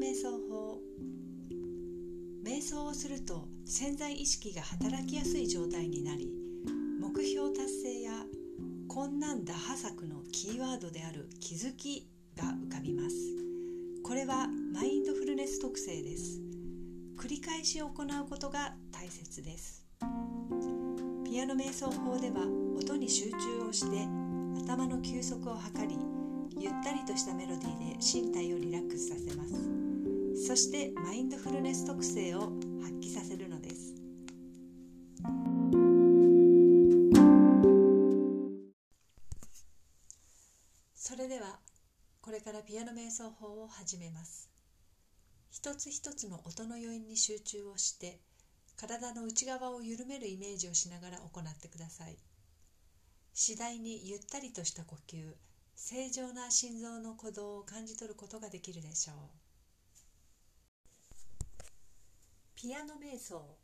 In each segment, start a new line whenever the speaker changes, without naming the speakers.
瞑想法。瞑想をすると潜在意識が働きやすい状態になり目標達成や困難打破策のキーワードである気づきが浮かびます。これはマインドフルネス特性です。繰り返し行うことが大切です。ピアノ瞑想法では音に集中をして頭の休息を図りゆったりとしたメロディーで身体をリラックスさせます。そしてマインドフルネス特性を発揮させるのです。それではこれからピアノ瞑想法を始めます。一つ一つの音の余韻に集中をして体の内側を緩めるイメージをしながら行ってください。次第にゆったりとした呼吸正常な心臓の鼓動を感じ取ることができるでしょう。ピアノ瞑想。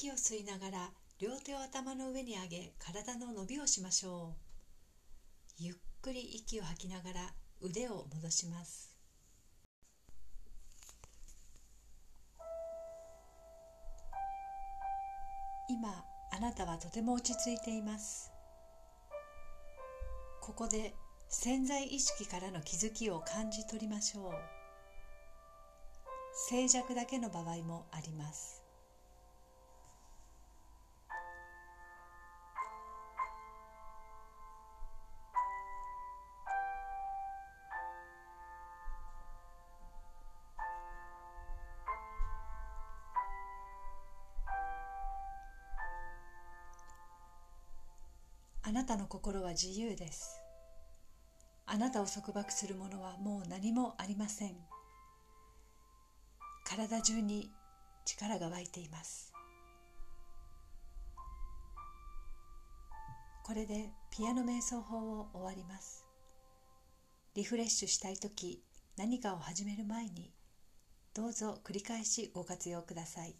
息を吸いながら両手を頭の上に上げ体の伸びをしましょう。ゆっくり息を吐きながら腕を戻します。今あなたはとても落ち着いています。ここで潜在意識からの気づきを感じ取りましょう。静寂だけの場合もあります。あなたの心は自由です。あなたを束縛するものはもう何もありません。体中に力が湧いています。これでピアノ瞑想法を終わります。リフレッシュしたい時何かを始める前にどうぞ繰り返しご活用ください。